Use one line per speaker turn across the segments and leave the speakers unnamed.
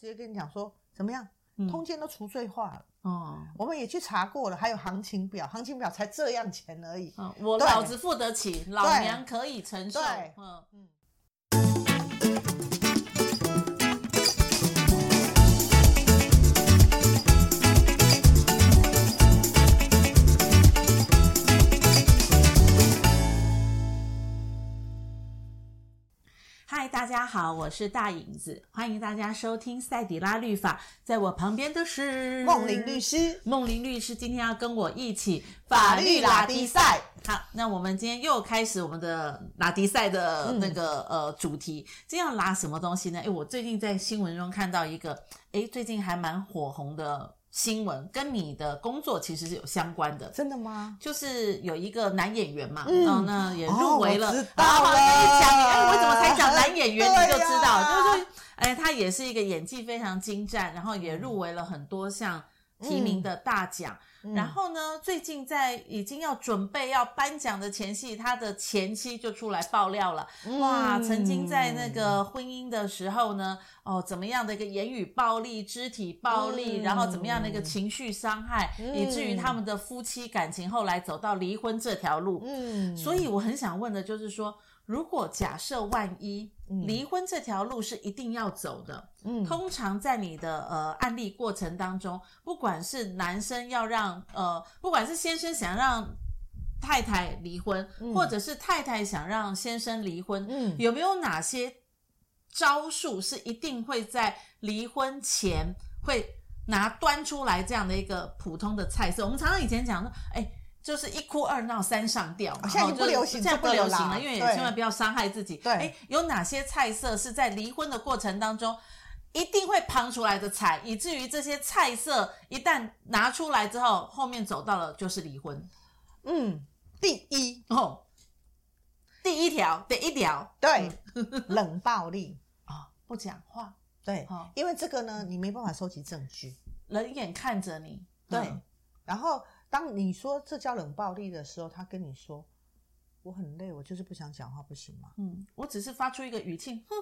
直接跟你讲说怎么样，
嗯、
通奸都除罪化了。
哦，
我们也去查过了，还有行情表，行情表才这样钱而已。
嗯、我老子付得起，老娘可以承受。
对，
嗯嗯。嗨，大家好，我是大影子，欢迎大家收听赛底拉律法。在我旁边的是
梦玲律师，
梦玲律师今天要跟我一起法律拉迪赛。好，那我们今天又开始我们的拉迪赛的那个、嗯、呃主题，今天要拉什么东西呢？诶，我最近在新闻中看到一个，诶，最近还蛮火红的。新闻跟你的工作其实是有相关的，
真的吗？
就是有一个男演员嘛，嗯，哦、那也入围了。
哦、知道了。
一讲，哎，我怎么才讲男演员，你就知道，
啊、
就是说，哎，他也是一个演技非常精湛，然后也入围了很多项提名的大奖。嗯然后呢，最近在已经要准备要颁奖的前夕，他的前妻就出来爆料了。哇，曾经在那个婚姻的时候呢，哦，怎么样的一个言语暴力、肢体暴力，然后怎么样的一个情绪伤害，以至于他们的夫妻感情后来走到离婚这条路。嗯，所以我很想问的就是说，如果假设万一离婚这条路是一定要走的，嗯，通常在你的呃案例过程当中，不管是男生要让呃，不管是先生想让太太离婚，嗯，或者是太太想让先生离婚，嗯，有没有哪些招数是一定会在离婚前会拿端出来这样的一个普通的菜色？我们常常以前讲说，哎。就是一哭二闹三上吊，
现在不流行，
现在不流行了，因为也千万不要伤害自己。
对，
哎，有哪些菜色是在离婚的过程当中一定会旁出来的菜，以至于这些菜色一旦拿出来之后，后面走到了就是离婚。
嗯，第一。
哦，第一条，第一条，
对，冷暴力。
啊、哦，不讲话，
对、哦，因为这个呢，你没办法收集证据，
冷眼看着你，
对，嗯、然后。当你说这叫冷暴力的时候，他跟你说：“我很累，我就是不想讲话，不行吗？”
嗯，我只是发出一个语气，哼，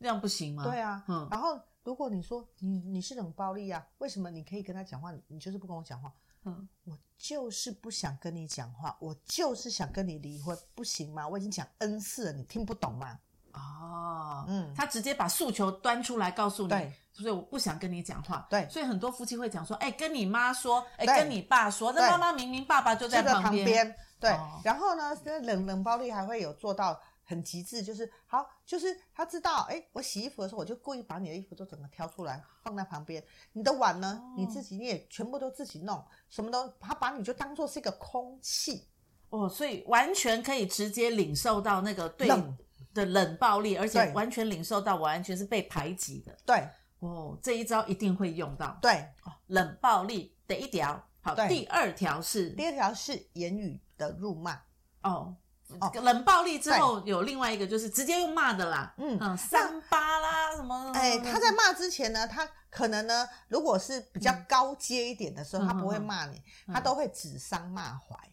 这样不行吗？
对啊，嗯。然后如果你说你你是冷暴力啊，为什么你可以跟他讲话，你就是不跟我讲话？嗯，我就是不想跟你讲话，我就是想跟你离婚，不行吗？我已经讲 N 次了，你听不懂吗？
哦，嗯，他直接把诉求端出来告诉你，对，所以我不想跟你讲话，
对，
所以很多夫妻会讲说，哎，跟你妈说，哎，跟你爸说，那妈妈明明爸爸就在旁边，
边对、哦，然后呢，冷冷暴力还会有做到很极致，就是好，就是他知道，哎，我洗衣服的时候，我就故意把你的衣服都整个挑出来放在旁边，你的碗呢，哦、你自己你也全部都自己弄，什么都，他把你就当做是一个空气，
哦，所以完全可以直接领受到那个对。的冷暴力，而且完全领受到我完全是被排挤的。
对，
哦，这一招一定会用到。
对，
哦、冷暴力的一条，好，第二条是
第二条是言语的辱骂。
哦，哦，冷暴力之后有另外一个就是直接用骂的啦。嗯嗯，三八啦什么？
哎，他在骂之前呢，他可能呢，如果是比较高阶一点的时候，嗯、他不会骂你、嗯，他都会指桑骂槐。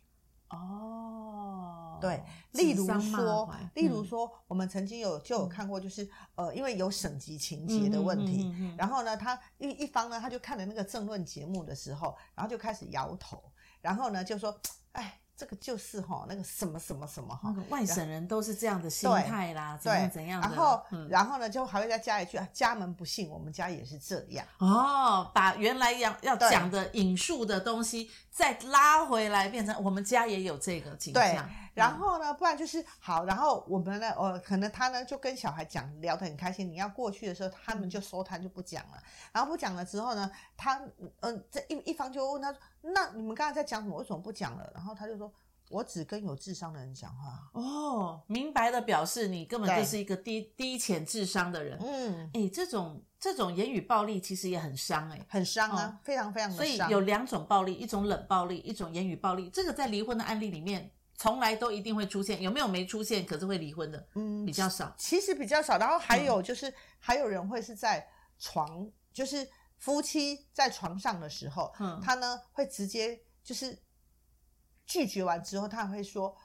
哦，
对，例如说，例如说，我们曾经有就有看过，就是、嗯、呃，因为有省级情节的问题，然后呢，他一一方呢，他就看了那个政论节目的时候，然后就开始摇头，然后呢，就说，哎。这个就是哈，那个什么什么什么哈，
那个、外省人都是这样的心态啦，怎样怎样的。
然后、嗯，然后呢，就还会再加一句啊，家门不幸，我们家也是这样。
哦，把原来要要讲的引述的东西再拉回来，变成我们家也有这个景象。
然后呢，不然就是好。然后我们呢，呃，可能他呢就跟小孩讲，聊得很开心。你要过去的时候，他们就收摊就不讲了。然后不讲了之后呢，他嗯、呃，这一一方就问他说：“那你们刚才在讲什么？为什么不讲了？”然后他就说：“我只跟有智商的人讲话。”
哦，明白的表示你根本就是一个低低浅智商的人。嗯，哎，这种这种言语暴力其实也很伤，哎，
很伤啊，哦、非常非常的伤。
所以有两种暴力，一种冷暴力，一种言语暴力。这个在离婚的案例里面。从来都一定会出现，有没有没出现可是会离婚的？嗯，比较少，
其实比较少。然后还有就是，嗯、还有人会是在床，就是夫妻在床上的时候，嗯，他呢会直接就是拒绝完之后，他会说，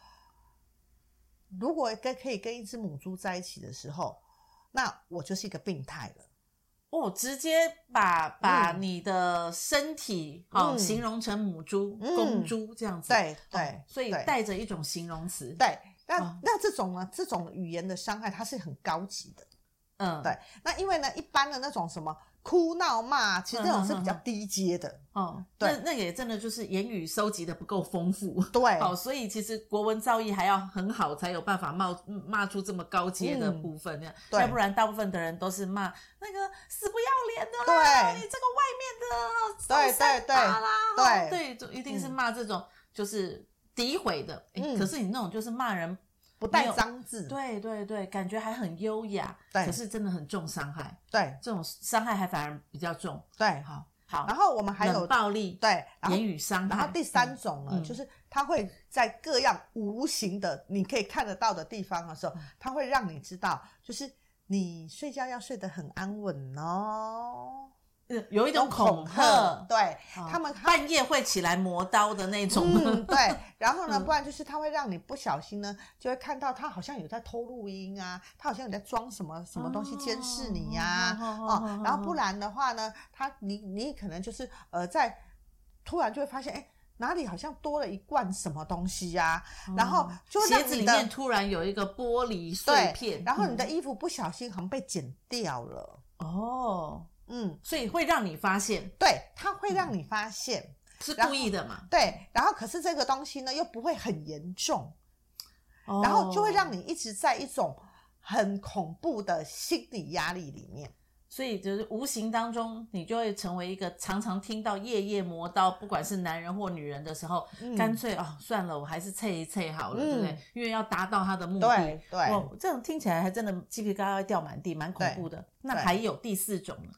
如果跟可以跟一只母猪在一起的时候，那我就是一个病态了。
哦，直接把把你的身体哦、嗯、形容成母猪、嗯、公猪这样子，
对对、
哦，所以带着一种形容词。
对，那、哦、那这种呢，这种语言的伤害，它是很高级的。嗯，对。那因为呢，一般的那种什么。哭闹骂，其实这种是比较低阶的。
哦、嗯，对，那那也真的就是言语收集的不够丰富。
对，
哦，所以其实国文造诣还要很好，才有办法骂骂出这么高阶的部分。嗯、对，要不然大部分的人都是骂那个死不要脸的啦，对，你这个外面的，对对对啦，对对，就一定是骂这种就是诋毁的、嗯。可是你那种就是骂人。
不带脏字，
对对对，感觉还很优雅，对，可是真的很重伤害，
对，
这种伤害还反而比较重，
对，好，好，然后我们还有
暴力，
对，
言语伤害，
然后第三种呢，嗯、就是他会在各样无形的、嗯、你可以看得到的地方的时候，他会让你知道，就是你睡觉要睡得很安稳哦。
有一种恐吓，
对、哦、他们
半夜会起来磨刀的那种、
嗯，对。然后呢，不然就是他会让你不小心呢，就会看到他好像有在偷录音啊，他好像有在装什么什么东西监视你呀、啊，哦，哦。然后不然的话呢，他你你可能就是呃，在突然就会发现，哎，哪里好像多了一罐什么东西呀、然后就
鞋子里面突然有一个玻璃碎片，
然后你的衣服不小心好像被剪掉了，
哦。嗯，所以会让你发现，
对，它会让你发现、嗯、
是故意的嘛？
对，然后可是这个东西呢又不会很严重、哦，然后就会让你一直在一种很恐怖的心理压力里面，
所以就是无形当中你就会成为一个常常听到夜夜磨刀，不管是男人或女人的时候，嗯、干脆哦算了，我还是测一测好了，嗯、对不对？因为要达到他的目的。对这种听起来还真的鸡皮疙瘩掉满地，蛮恐怖的。那还有第四种呢？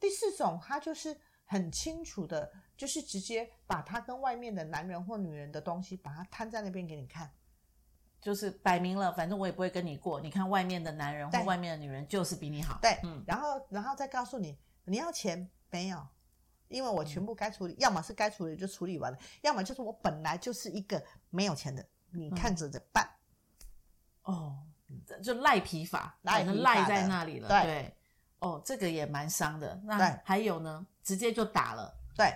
第四种，他就是很清楚的，就是直接把他跟外面的男人或女人的东西，把它摊在那边给你看，
就是摆明了，反正我也不会跟你过。你看外面的男人或外面的女人就是比你好，
对，嗯，然后然后再告诉你，你要钱没有？因为我全部该处理，嗯、要么是该处理就处理完了，要么就是我本来就是一个没有钱的，你看着怎么办？
哦，就赖皮法，赖赖在那里了，对。对哦，这个也蛮伤的。那还有呢？直接就打了。
对，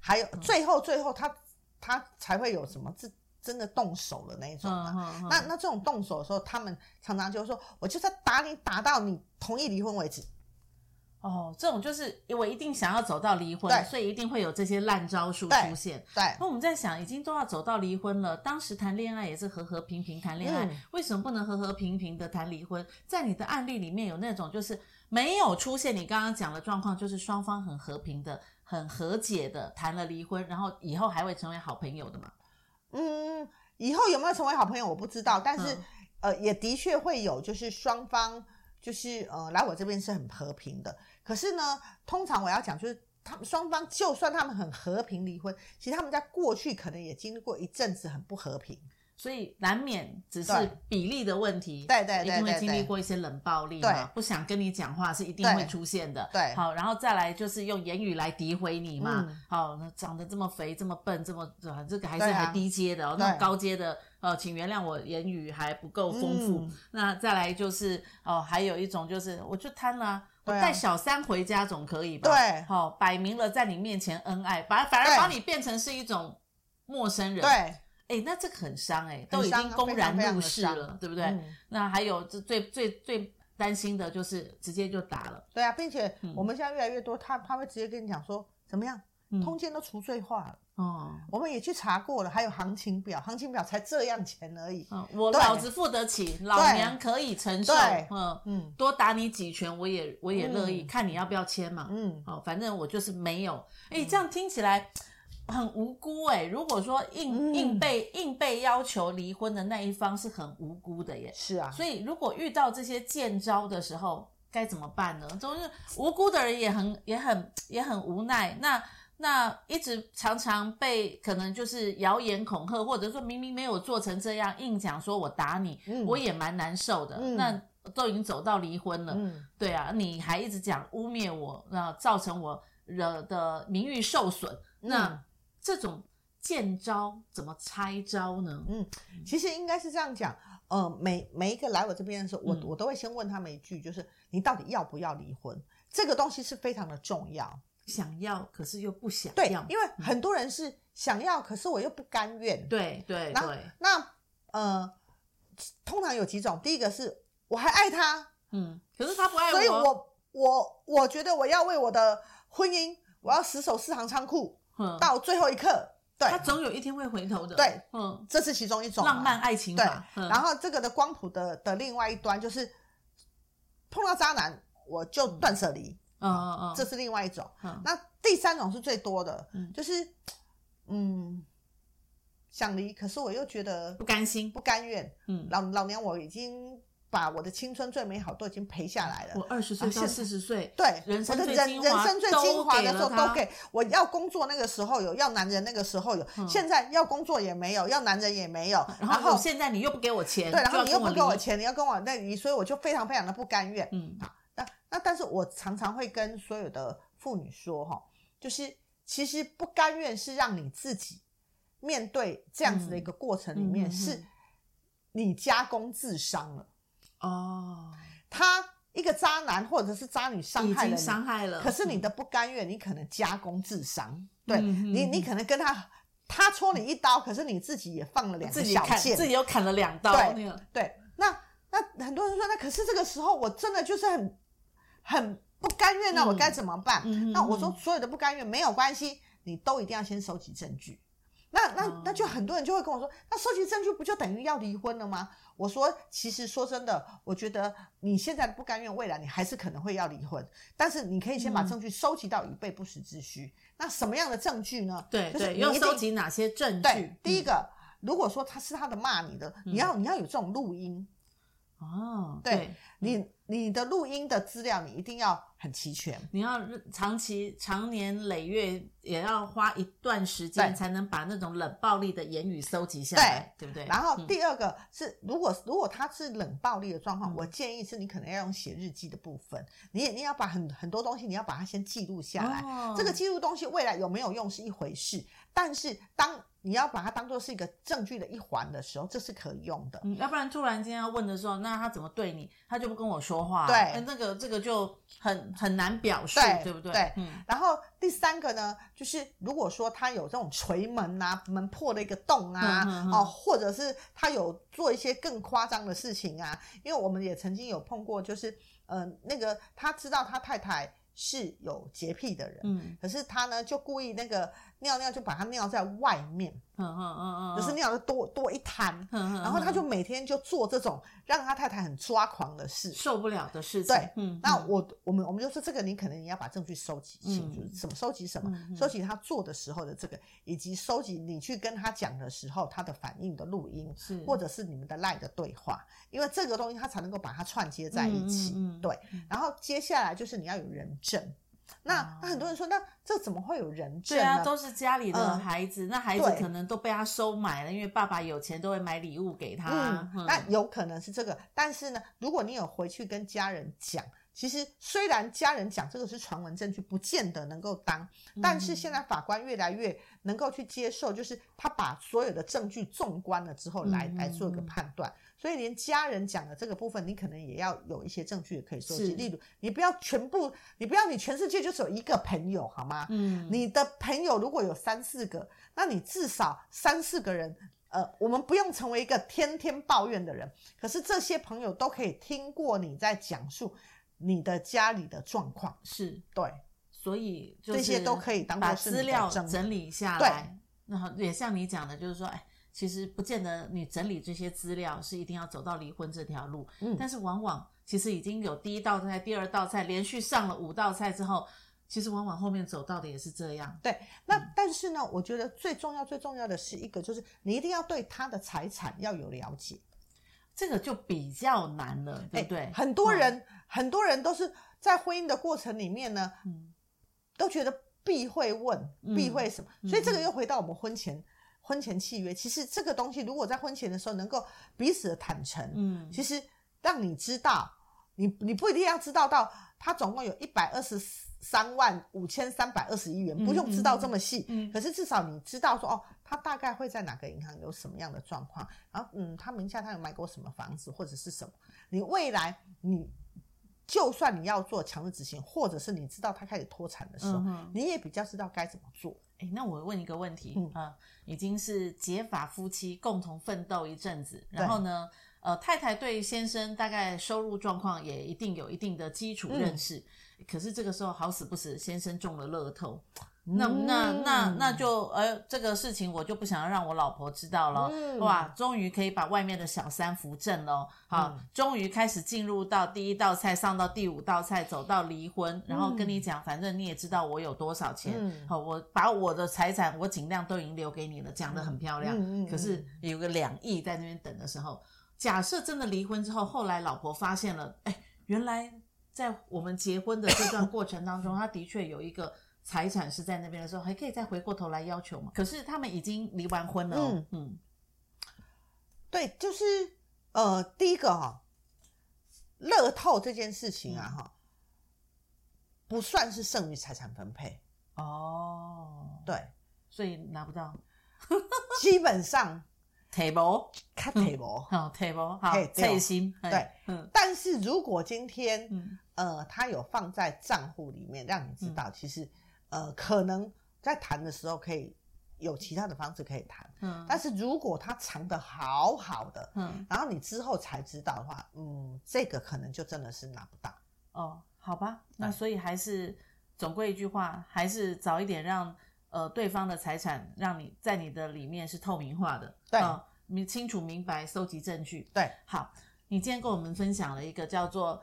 还有最后最后他他才会有什么真真的动手的那一种嘛。嗯嗯嗯、那那这种动手的时候，他们常常就是说，我就是打你，打到你同意离婚为止。
哦，这种就是因为一定想要走到离婚，所以一定会有这些烂招数出现。
对，
那我们在想，已经都要走到离婚了，当时谈恋爱也是和和平平谈恋爱，嗯，为什么不能和和平平的谈离婚？在你的案例里面有那种就是没有出现你刚刚讲的状况，就是双方很和平的、很和解的谈了离婚，然后以后还会成为好朋友的吗？
嗯，以后有没有成为好朋友我不知道，但是、嗯、呃，也的确会有，就是双方就是呃来我这边是很和平的。可是呢，通常我要讲就是，他们双方就算他们很和平离婚，其实他们在过去可能也经历过一阵子很不和平，
所以难免只是比例的
问题。对对
一定会经历过一些冷暴力嘛，不想跟你讲话是一定会出现的。
对，
好，然后再来就是用言语来诋毁你嘛。嗯、好，那长得这么肥，这么笨，这么这个还是还低阶的哦，那种高阶的。呃，请原谅我言语还不够丰富。嗯。那再来就是哦，还有一种就是，我就贪了，我带小三回家总可以吧？
对，
好，摆明了在你面前恩爱，把反而把你变成是一种陌生人。
对，
哎，那这个很伤哎，都已经公然入室了，对不对？嗯。那还有这最最最担心的就是直接就打了。
对啊，并且我们现在越来越多，他他会直接跟你讲说怎么样？通奸都除罪化了哦，我们也去查过了，还有行情表，行情表才这样钱而已。
嗯，我老子付得起，老娘可以承受。嗯嗯，多打你几拳，我也我也乐意，嗯，看你要不要签嘛。嗯，哦，反正我就是没有。哎，这样听起来很无辜哎。如果说硬硬被硬被要求离婚的那一方是很无辜的耶。
是啊，
所以如果遇到这些贱招的时候，该怎么办呢？总是无辜的人也很也很也很无奈。那。那一直常常被可能就是谣言恐吓，或者说明明没有做成这样，硬讲说我打你，嗯、我也蛮难受的、嗯。那都已经走到离婚了，嗯、对啊，你还一直讲污蔑我，那造成我惹的名誉受损、嗯，那这种见招怎么拆招呢？
嗯，其实应该是这样讲，呃，每每一个来我这边的时候，我、嗯、我都会先问他们一句，就是你到底要不要离婚？这个东西是非常的重要。
想要，可是又不想对，
因为很多人是想要，可是我又不甘愿。
对对
那
对，
那呃，通常有几种，第一个是我还爱他，
嗯，可是他不爱我，
所以我我我觉得我要为我的婚姻，我要死守四行仓库，
嗯，
到最后一刻。对，
他总有一天会回头的。
对，
嗯，
这是其中一种
浪漫爱情法。
对，然后这个的光谱的的另外一端就是碰到渣男我就断舍离。
嗯嗯嗯，
这是另外一种。
嗯，
那第三种是最多的，
嗯，
就是嗯想离，可是我又觉得
不甘心、
不甘愿。
嗯，
老老娘我已经把我的青春最美好都已经赔下来了。
我二十岁到四十岁，
对，
人生最
人人生最精华的时候都给我要工作那个时候有，要男人那个时候有，现在要工作也没有，要男人也没有。
然后现在你又不给我钱，
对，然后你又不给我钱，你要跟我那离，所以我就非常非常的不甘愿。
嗯。
那那，但是我常常会跟所有的妇女说，哈，就是其实不甘愿是让你自己面对这样子的一个过程里面，是你加工自伤了。
哦，
他一个渣男或者是渣女伤害了你，
伤害了。
可是你的不甘愿，你可能加工自伤。对你，你可能跟他他戳你一刀，可是你自己也放了两个小剑，
自己又砍了两刀。
对对，那那很多人说，那可是这个时候我真的就是很。很不甘愿，那我该怎么办？
嗯、
那我说所有的不甘愿没有关系，你都一定要先收集证据。那那那就很多人就会跟我说，那收集证据不就等于要离婚了吗？我说，其实说真的，我觉得你现在不甘愿，未来你还是可能会要离婚。但是你可以先把证据收集到以备不时之需。嗯、那什么样的证据呢？
对，
就是你
要收集哪些证据？
对，第一个，嗯、如果说他是他的骂你的，你要你要有这种录音。
哦，
对，
对
你你的录音的资料，你一定要很齐全。
你要长期、长年累月，也要花一段时间才能把那种冷暴力的言语收集下来，对，对不对？
然后第二个是，嗯、如果如果他是冷暴力的状况，
嗯、
我建议是你可能要用写日记的部分，你也你要把很很多东西，你要把它先记录下来。
哦、
这个记录东西未来有没有用是一回事，但是当你要把它当做是一个证据的一环的时候，这是可以用的。
嗯，要不然突然间要问的时候，那他怎么对你？他就不跟我说话。
对，
那个这个就很很难表述，
对，
对不对？
对。
嗯。
然后第三个呢，就是如果说他有这种锤门啊，门破了一个洞啊，哦，或者是他有做一些更夸张的事情啊，因为我们也曾经有碰过，就是呃，那个他知道他太太是有洁癖的人，嗯，可是他呢就故意那个。尿尿就把它尿在外面，嗯嗯嗯嗯，就是尿的多多一滩，嗯嗯，然后他就每天就做这种让他太太很抓狂的事，
受不了的事情。
对，嗯，那我我们我们就说这个，你可能你要把证据收集清楚，什么收集什么，收集他做的时候的这个，以及收集你去跟他讲的时候他的反应的录音，是。或者是你们的赖的对话，因为这个东西他才能够把它串接在一起，对。然后接下来就是你要有人证。那那很多人说，那这怎么会有人证呢？
对啊，都是家里的孩子，嗯、那孩子可能都被他收买了，因为爸爸有钱，都会买礼物给他。
嗯嗯、那有可能是这个，但是呢，如果你有回去跟家人讲，其实虽然家人讲这个是传闻证据，不见得能够当，但是现在法官越来越能够去接受，就是他把所有的证据纵观了之后来，来做一个判断。所以连家人讲的这个部分，你可能也要有一些证据也可以收集。例如，你不要全部，你不要你全世界就只有一个朋友，好吗？嗯，你的朋友如果有三四个，那你至少三四个人，呃，我们不用成为一个天天抱怨的人，可是这些朋友都可以听过你在讲述你的家里的状况。
是
对，
所以
这些都可以当做是
资料整理下来。
对，
那也像你讲的，就是说，哎。其实不见得你整理这些资料是一定要走到离婚这条路，嗯，但是往往其实已经有第一道菜、第二道菜连续上了五道菜之后，其实往往后面走到的也是这样。
对，那、嗯、但是呢，我觉得最重要、最重要的是一个，就是你一定要对他的财产要有了解，
这个就比较难了，对不对？欸、
很多人、嗯、很多人都是在婚姻的过程里面呢，嗯，都觉得避讳问，避讳什么，嗯、所以这个又回到我们婚前。婚前契约，其实这个东西，如果在婚前的时候能够彼此的坦诚，嗯，其实让你知道，你你不一定要知道到他总共有一百二十三万五千三百二十一元，不用知道这么细，嗯，可是至少你知道说，哦，他大概会在哪个银行有什么样的状况，然后，嗯，他名下他有买过什么房子或者是什么，你未来你就算你要做强制执行，或者是你知道他开始脱产的时候，
嗯、
你也比较知道该怎么做。
哎，那我问一个问题，嗯、呃，已经是结发夫妻共同奋斗一阵子，然后呢，呃，太太对先生大概收入状况也一定有一定的基础认识，嗯、可是这个时候好死不死，先生中了乐透。那那那那就呃，这个事情我就不想要让我老婆知道了。嗯、哇，终于可以把外面的小三扶正了。好，嗯、终于开始进入到第一道菜，上到第五道菜，走到离婚，然后跟你讲，反正你也知道我有多少钱。嗯、好，我把我的财产我尽量都已经留给你了，讲得很漂亮。可是有个两亿在那边等的时候，假设真的离婚之后，后来老婆发现了，哎，原来在我们结婚的这段过程当中，他的确有一个。财产是在那边的时候，还可以再回过头来要求吗？可是他们已经离完婚了。嗯嗯，
对，就是呃，第一个哈，乐透这件事情啊哈，不算是剩余财产分配
哦。
对，
所以拿不到。
基本上
，table
看 table，
好 table，好，贴心。
对，嗯。但是如果今天呃，他有放在账户里面，让你知道，其实。呃，可能在谈的时候可以有其他的方式可以谈，嗯，但是如果他藏的好好的，嗯，然后你之后才知道的话，嗯，这个可能就真的是拿不到。
哦，好吧，那所以还是总归一句话，还是早一点让呃对方的财产让你在你的里面是透明化的，
对，
你、呃、清楚明白，收集证据，
对，
好，你今天跟我们分享了一个叫做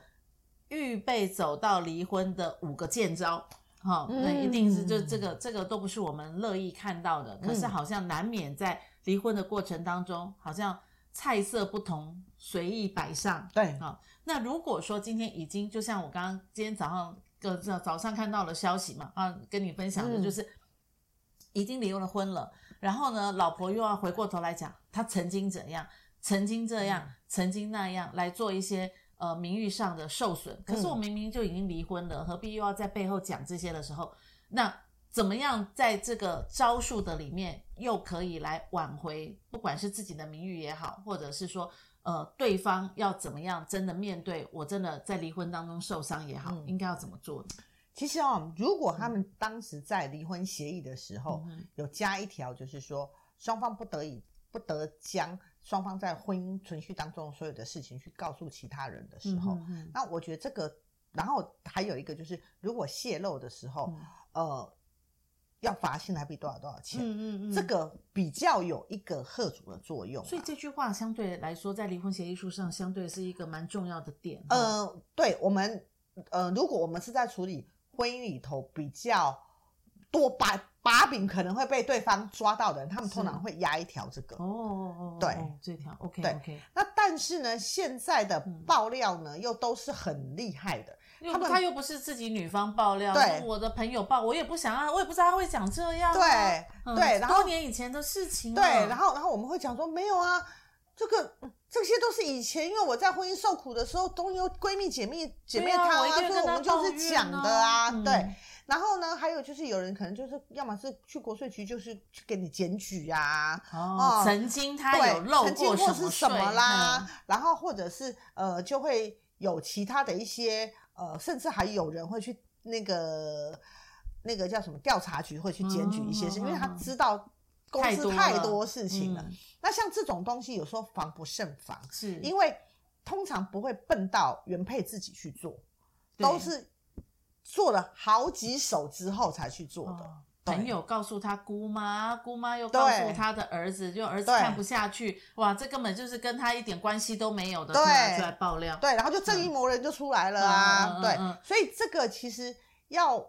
预备走到离婚的五个贱招。好，那一定是就这个，这个都不是我们乐意看到的。可是好像难免在离婚的过程当中，好像菜色不同，随意摆上。
对，
好。那如果说今天已经，就像我刚刚今天早上个早上看到了消息嘛，啊，跟你分享的就是已经离了婚了。然后呢，老婆又要回过头来讲，她曾经怎样，曾经这样，曾经那样来做一些。呃，名誉上的受损，可是我明明就已经离婚了，嗯、何必又要在背后讲这些的时候？那怎么样在这个招数的里面又可以来挽回，不管是自己的名誉也好，或者是说，呃，对方要怎么样真的面对我真的在离婚当中受伤也好，嗯、应该要怎么做呢？
其实哦，如果他们当时在离婚协议的时候、嗯、有加一条，就是说双方不得已不得将。双方在婚姻存续当中所有的事情去告诉其他人的时候，嗯、那我觉得这个，然后还有一个就是，如果泄露的时候，嗯、呃，要罚新台币多少多少钱，嗯嗯嗯，这个比较有一个贺主的作用。
所以这句话相对来说，在离婚协议书上，相对是一个蛮重要的点。
呃，对我们，呃，如果我们是在处理婚姻里头比较多把把柄可能会被对方抓到的人，他们通常会压一条这个。
哦哦哦，
对，
这条 OK
对
OK。
那但是呢，现在的爆料呢，又都是很厉害的。
他们他又不是自己女方爆料，
对，
我的朋友爆，我也不想啊，我也不知道他会讲这样。
对对，然后
多年以前的事情。
对，然后然后我们会讲说没有啊，这个这些都是以前，因为我在婚姻受苦的时候，都有闺蜜姐妹姐妹她啊，所以我们就是讲的啊，对。然后呢，还有就是有人可能就是，要么是去国税局，就是去给你检举呀。
哦，曾经他有漏过什么
什么啦？然后或者是呃，就会有其他的一些呃，甚至还有人会去那个那个叫什么调查局会去检举一些事，因为他知道公司太多事情了。那像这种东西，有时候防不胜防，
是
因为通常不会笨到原配自己去做，都是。做了好几手之后才去做的，哦、
朋友告诉他姑妈，姑妈又告诉他的儿子，就儿子看不下去，哇，这根本就是跟他一点关系都没有的，对，出来爆料，
对，然后就正义魔人就出来了啊，嗯、对，所以这个其实要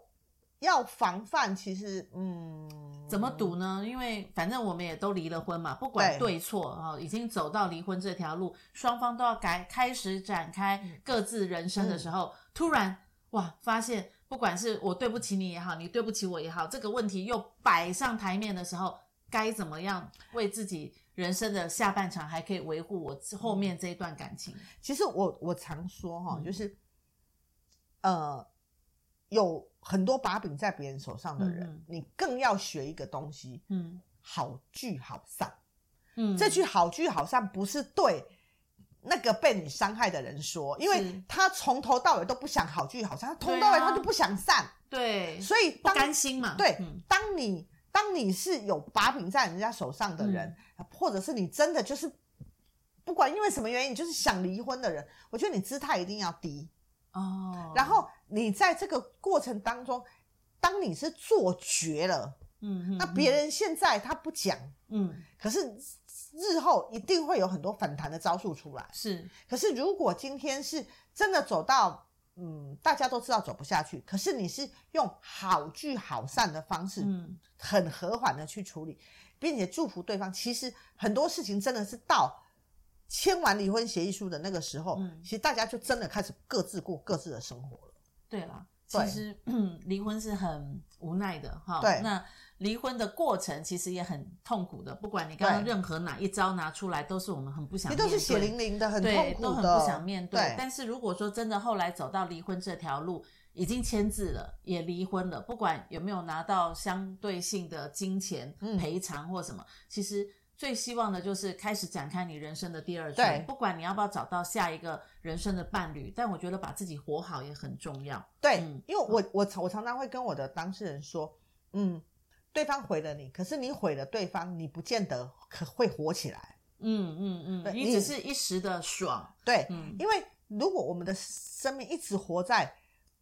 要防范，其实嗯，
怎么赌呢？因为反正我们也都离了婚嘛，不管对错啊、哦，已经走到离婚这条路，双方都要改开始展开各自人生的时候，嗯、突然。哇！发现不管是我对不起你也好，你对不起我也好，这个问题又摆上台面的时候，该怎么样为自己人生的下半场还可以维护我后面这一段感情？
其实我我常说哈，就是、嗯、呃，有很多把柄在别人手上的人，嗯、你更要学一个东西，嗯，好聚好散。嗯，这句好聚好散不是对。那个被你伤害的人说，因为他从头到尾都不想好聚好散，他从头到尾他就不想散，
对，
所以
不甘心嘛。
对，当你当你是有把柄在人家手上的人，嗯、或者是你真的就是不管因为什么原因，你就是想离婚的人，我觉得你姿态一定要低哦。然后你在这个过程当中，当你是做绝了，嗯，嗯，那别人现在他不讲，嗯，可是。日后一定会有很多反弹的招数出来，
是。
可是如果今天是真的走到，嗯，大家都知道走不下去，可是你是用好聚好散的方式，嗯，很和缓的去处理，并且祝福对方。其实很多事情真的是到签完离婚协议书的那个时候，嗯，其实大家就真的开始各自过各自的生活了。
对了，其实 离婚是很无奈的哈。
对，
那。离婚的过程其实也很痛苦的，不管你刚刚任何哪一招拿出来，都是我们很不想面对，
都是血淋淋的，很痛苦的，
都很不想面对。对。但是如果说真的后来走到离婚这条路，已经签字了，也离婚了，不管有没有拿到相对性的金钱赔偿或什么，嗯，其实最希望的就是开始展开你人生的第二春。不管你要不要找到下一个人生的伴侣，但我觉得把自己活好也很重要。
对，嗯，因为我我我常常会跟我的当事人说，嗯。对方毁了你，可是你毁了对方，你不见得可会活起来。
嗯嗯嗯，你只是一时的爽。
对，嗯，因为如果我们的生命一直活在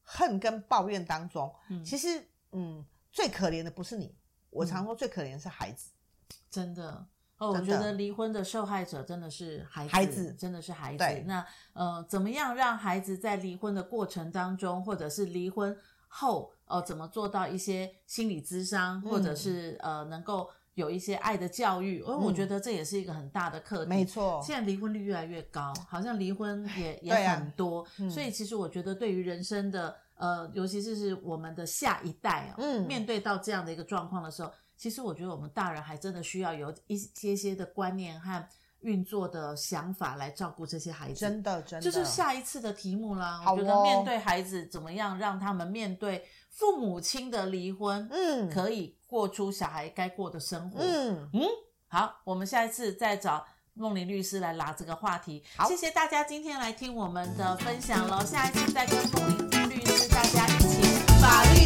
恨跟抱怨当中，嗯，其实，嗯，最可怜的不是你，我常说最可怜的是孩子。
嗯，真的哦，我觉得离婚的受害者真的是孩子，
孩子
真的是孩子。那呃，怎么样让孩子在离婚的过程当中，或者是离婚后？呃，怎么做到一些心理咨商，或者是、嗯、呃，能够有一些爱的教育？因为我觉得这也是一个很大的课题。
没错，
现在离婚率越来越高，好像离婚也 也很多、啊。所以其实我觉得，对于人生的呃，尤其是是我们的下一代啊、嗯，面对到这样的一个状况的时候，其实我觉得我们大人还真的需要有一些些的观念和。运作的想法来照顾这些孩子，
真的，真的
就是下一次的题目啦。哦，我觉得面对孩子怎么样让他们面对父母亲的离婚，嗯，可以过出小孩该过的生活。嗯嗯，好，我们下一次再找梦玲律师来拿这个话题。好，谢谢大家今天来听我们的分享喽，下一次再跟梦玲律师大家一起法律。